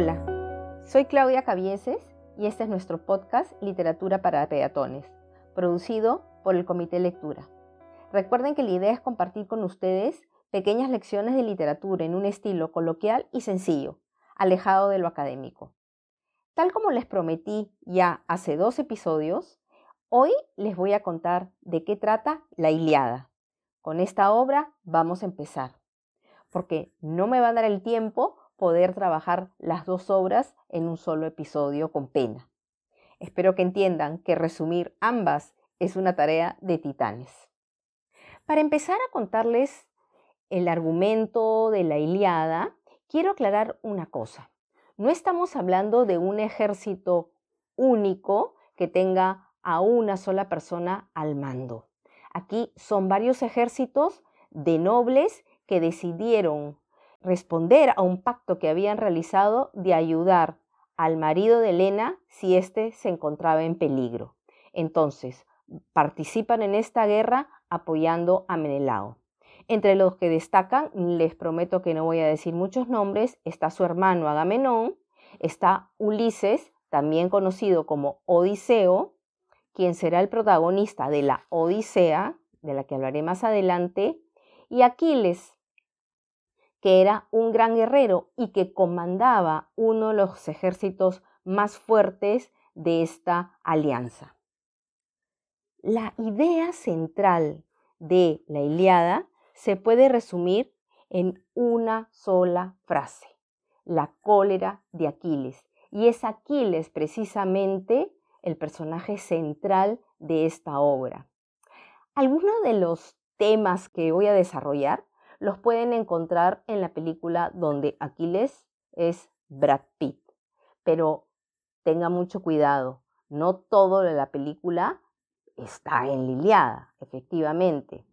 Hola, soy Claudia Cabieses y este es nuestro podcast Literatura para Peatones, producido por el Comité Lectura. Recuerden que la idea es compartir con ustedes pequeñas lecciones de literatura en un estilo coloquial y sencillo, alejado de lo académico. Tal como les prometí ya hace dos episodios, hoy les voy a contar de qué trata la Iliada. Con esta obra vamos a empezar, porque no me va a dar el tiempo poder trabajar las dos obras en un solo episodio con pena. Espero que entiendan que resumir ambas es una tarea de titanes. Para empezar a contarles el argumento de la Iliada, quiero aclarar una cosa. No estamos hablando de un ejército único que tenga a una sola persona al mando. Aquí son varios ejércitos de nobles que decidieron responder a un pacto que habían realizado de ayudar al marido de Elena si éste se encontraba en peligro. Entonces, participan en esta guerra apoyando a Menelao. Entre los que destacan, les prometo que no voy a decir muchos nombres, está su hermano Agamenón, está Ulises, también conocido como Odiseo, quien será el protagonista de la Odisea, de la que hablaré más adelante, y Aquiles, que era un gran guerrero y que comandaba uno de los ejércitos más fuertes de esta alianza. La idea central de la Iliada se puede resumir en una sola frase, la cólera de Aquiles. Y es Aquiles precisamente el personaje central de esta obra. Algunos de los temas que voy a desarrollar los pueden encontrar en la película donde Aquiles es Brad Pitt. Pero tenga mucho cuidado, no todo de la película está en Liliada, efectivamente.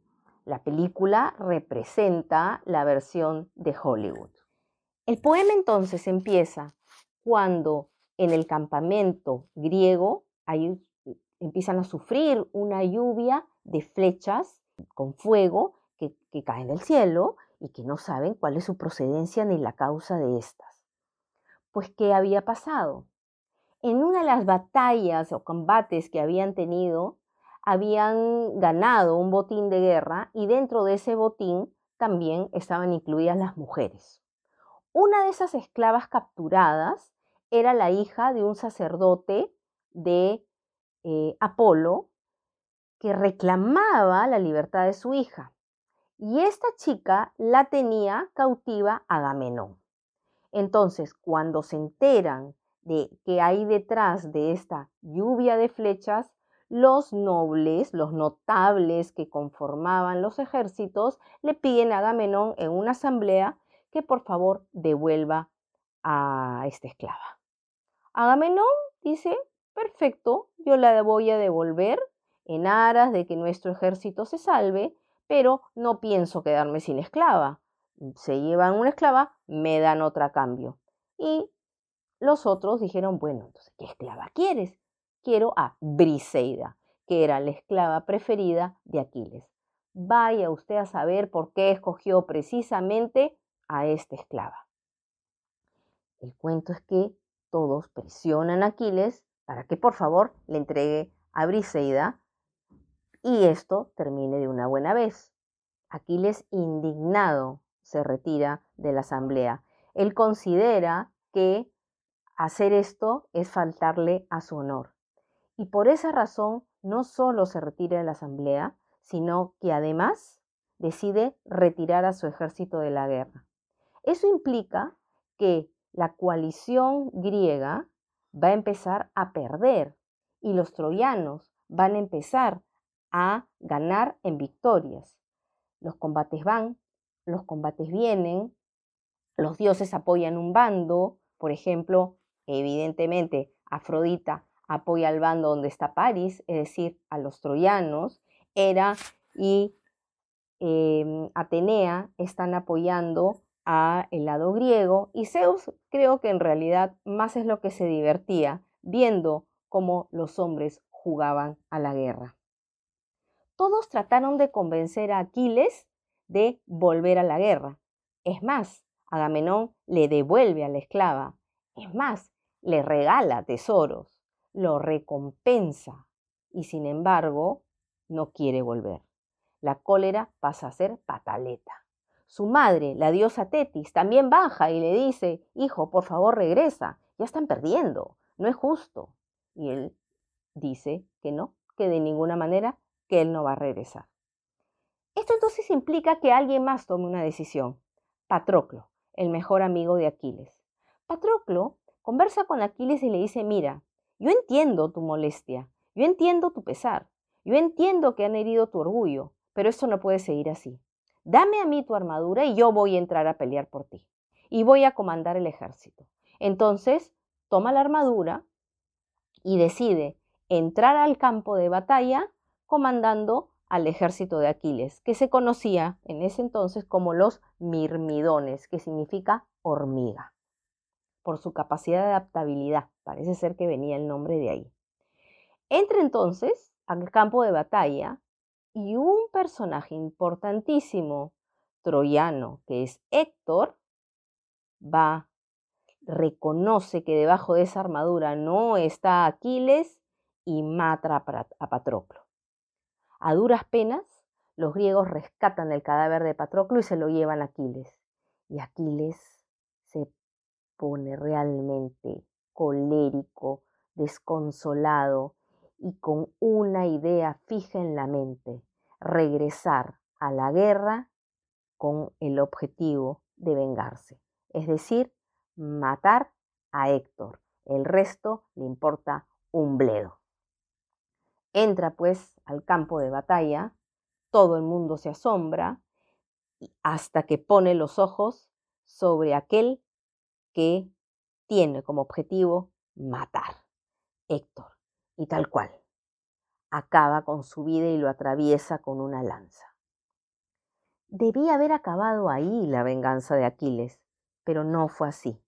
La película representa la versión de Hollywood. El poema entonces empieza cuando en el campamento griego empiezan a sufrir una lluvia de flechas con fuego que, caen del cielo y que no saben cuál es su procedencia ni la causa de estas. Pues, ¿qué había pasado? En una de las batallas o combates que habían tenido, habían ganado un botín de guerra y dentro de ese botín también estaban incluidas las mujeres. Una de esas esclavas capturadas era la hija de un sacerdote de eh, Apolo que reclamaba la libertad de su hija. Y esta chica la tenía cautiva Agamenón. Entonces, cuando se enteran de que hay detrás de esta lluvia de flechas, los nobles, los notables que conformaban los ejércitos, le piden a Agamenón en una asamblea que por favor devuelva a esta esclava. Agamenón dice, perfecto, yo la voy a devolver en aras de que nuestro ejército se salve, pero no pienso quedarme sin esclava. Se llevan una esclava, me dan otra a cambio. Y los otros dijeron, bueno, entonces, ¿qué esclava quieres? quiero a Briseida, que era la esclava preferida de Aquiles. Vaya usted a saber por qué escogió precisamente a esta esclava. El cuento es que todos presionan a Aquiles para que por favor le entregue a Briseida y esto termine de una buena vez. Aquiles, indignado, se retira de la asamblea. Él considera que hacer esto es faltarle a su honor y por esa razón no solo se retira de la asamblea, sino que además decide retirar a su ejército de la guerra. Eso implica que la coalición griega va a empezar a perder y los troyanos van a empezar a ganar en victorias. Los combates van, los combates vienen, los dioses apoyan un bando, por ejemplo, evidentemente Afrodita apoya al bando donde está París, es decir, a los troyanos, Hera y em, Atenea están apoyando a el lado griego y Zeus creo que en realidad más es lo que se divertía viendo cómo los hombres jugaban a la guerra. Todos trataron de convencer a Aquiles de volver a la guerra. Es más, Agamenón le devuelve a la esclava Es más, le regala tesoros, lo recompensa y sin embargo no quiere volver. La cólera pasa a ser pataleta. Su madre, la diosa Tetis, también baja y le dice, hijo, por favor regresa, ya están perdiendo, no es justo. Y él dice que no, que de ninguna manera, que él no va a regresar. Esto entonces implica que alguien más tome una decisión. Patroclo, el mejor amigo de Aquiles. Patroclo conversa con Aquiles y le dice, mira, yo entiendo tu molestia, yo entiendo tu pesar, yo entiendo que han herido tu orgullo, pero esto no puede seguir así. Dame a mí tu armadura y yo voy a entrar a pelear por ti. Y voy a comandar el ejército. Entonces, toma la armadura y decide entrar al campo de batalla comandando al ejército de Aquiles, que se conocía en ese entonces como los mirmidones, que significa hormiga, por su capacidad de adaptabilidad. Parece ser que venía el nombre de ahí. Entra entonces al campo de batalla y un personaje importantísimo troyano, que es Héctor, va, reconoce que debajo de esa armadura no está Aquiles y mata a Patroclo. A duras penas, los griegos rescatan el cadáver de Patroclo y se lo llevan a Aquiles. Y Aquiles se pone realmente colérico, desconsolado y con una idea fija en la mente, regresar a la guerra con el objetivo de vengarse, es decir, matar a Héctor. El resto le importa un bledo. Entra pues al campo de batalla, todo el mundo se asombra hasta que pone los ojos sobre aquel que tiene como objetivo matar, Héctor y tal cual. Acaba con su vida y lo atraviesa con una lanza. Debía haber acabado ahí la venganza de Aquiles, pero no fue así.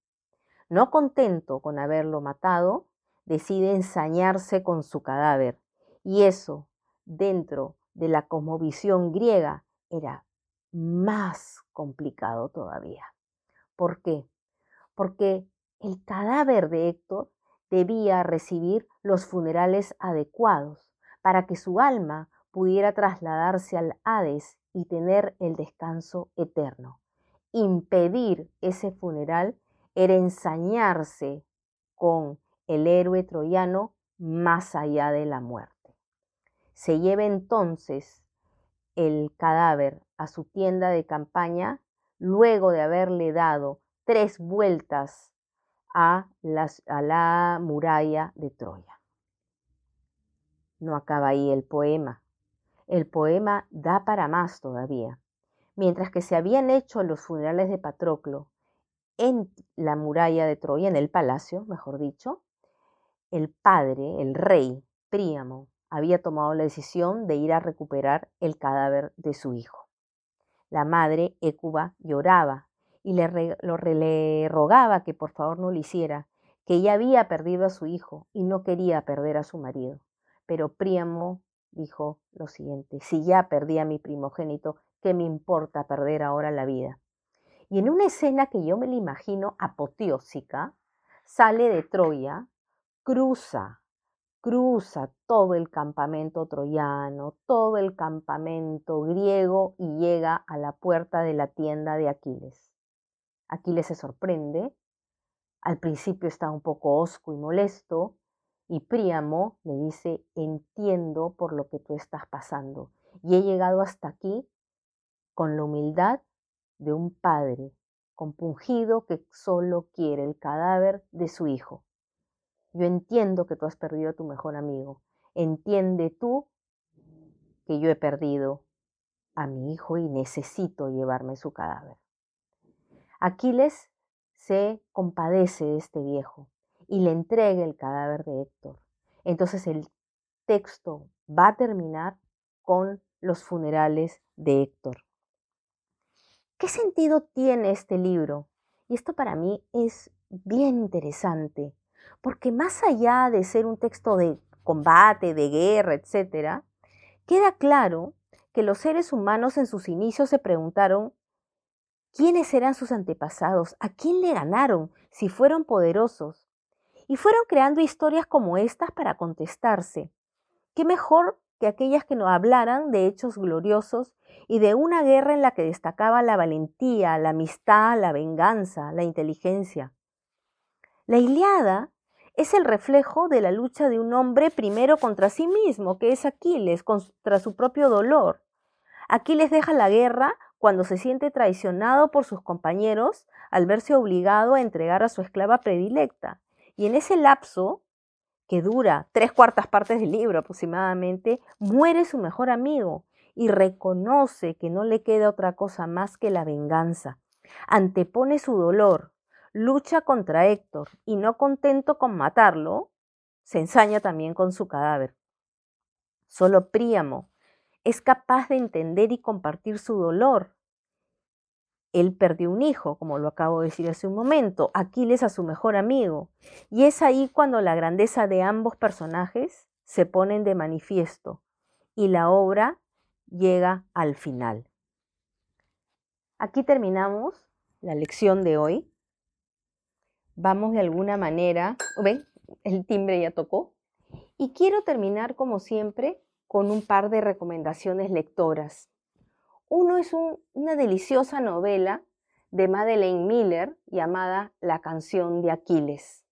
No contento con haberlo matado, decide ensañarse con su cadáver, y eso, dentro de la cosmovisión griega, era más complicado todavía. ¿Por qué? Porque el cadáver de Héctor debía recibir los funerales adecuados para que su alma pudiera trasladarse al Hades y tener el descanso eterno. Impedir ese funeral era ensañarse con el héroe troyano más allá de la muerte. Se lleva entonces el cadáver a su tienda de campaña luego de haberle dado tres vueltas a, la muralla de Troya. No acaba ahí el poema. El poema da para más todavía. Mientras que se habían hecho los funerales de Patroclo en la muralla de Troya, en el palacio, mejor dicho, el padre, el rey Príamo, había tomado la decisión de ir a recuperar el cadáver de su hijo. La madre Écuba lloraba y le, rogaba que por favor no lo hiciera, que ella había perdido a su hijo y no quería perder a su marido. Pero Príamo dijo lo siguiente, si ya perdí a mi primogénito, ¿qué me importa perder ahora la vida? Y en una escena que yo me la imagino apoteósica, sale de Troya, cruza, cruza todo el campamento troyano, todo el campamento griego y llega a la puerta de la tienda de Aquiles. Aquiles se sorprende. Al principio está un poco osco y molesto. Y Príamo le dice, entiendo por lo que tú estás pasando. Y he llegado hasta aquí con la humildad de un padre compungido que solo quiere el cadáver de su hijo. Yo entiendo que tú has perdido a tu mejor amigo. Entiende tú que yo he perdido a mi hijo y necesito llevarme su cadáver. Aquiles se compadece de este viejo y le entrega el cadáver de Héctor. Entonces el texto va a terminar con los funerales de Héctor. ¿Qué sentido tiene este libro? Y esto para mí es bien interesante, porque más allá de ser un texto de combate, de guerra, etc., queda claro que los seres humanos en sus inicios se preguntaron quiénes eran sus antepasados, a quién le ganaron, si fueron poderosos. Y fueron creando historias como estas para contestarse. ¿Qué mejor que aquellas que nos hablaran de hechos gloriosos y de una guerra en la que destacaba la valentía, la amistad, la venganza, la inteligencia? La Iliada es el reflejo de la lucha de un hombre primero contra sí mismo, que es Aquiles, contra su propio dolor. Aquiles deja la guerra cuando se siente traicionado por sus compañeros al verse obligado a entregar a su esclava predilecta. Y en ese lapso, que dura tres cuartas partes del libro aproximadamente, muere su mejor amigo y reconoce que no le queda otra cosa más que la venganza. Antepone su dolor, lucha contra Héctor y no contento con matarlo, se ensaña también con su cadáver. Solo Príamo es capaz de entender y compartir su dolor. Él perdió un hijo, como lo acabo de decir hace un momento, Aquiles a su mejor amigo, y es ahí cuando la grandeza de ambos personajes se ponen de manifiesto y la obra llega al final. Aquí terminamos la lección de hoy vamos de alguna manera, ven, el timbre ya tocó, y quiero terminar como siempre con un par de recomendaciones lectoras. Uno es una deliciosa novela de Madeleine Miller llamada La canción de Aquiles,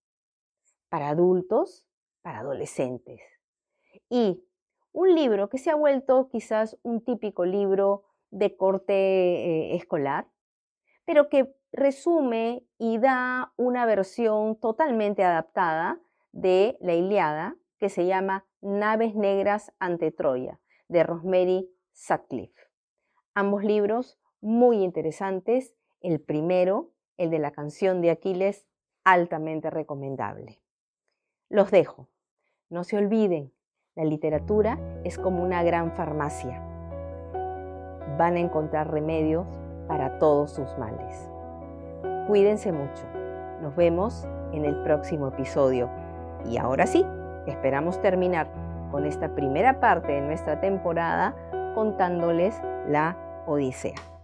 para adultos, para adolescentes. Y un libro que se ha vuelto quizás un típico libro de corte eh, escolar, pero que resume y da una versión totalmente adaptada de la Iliada que se llama Naves Negras ante Troya, de Rosemary Sutcliffe. Ambos libros muy interesantes. El primero, el de la canción de Aquiles, altamente recomendable. Los dejo. No se olviden, la literatura es como una gran farmacia. Van a encontrar remedios para todos sus males. Cuídense mucho. Nos vemos en el próximo episodio. Y ahora sí, esperamos terminar con esta primera parte de nuestra temporada contándoles la Odisea.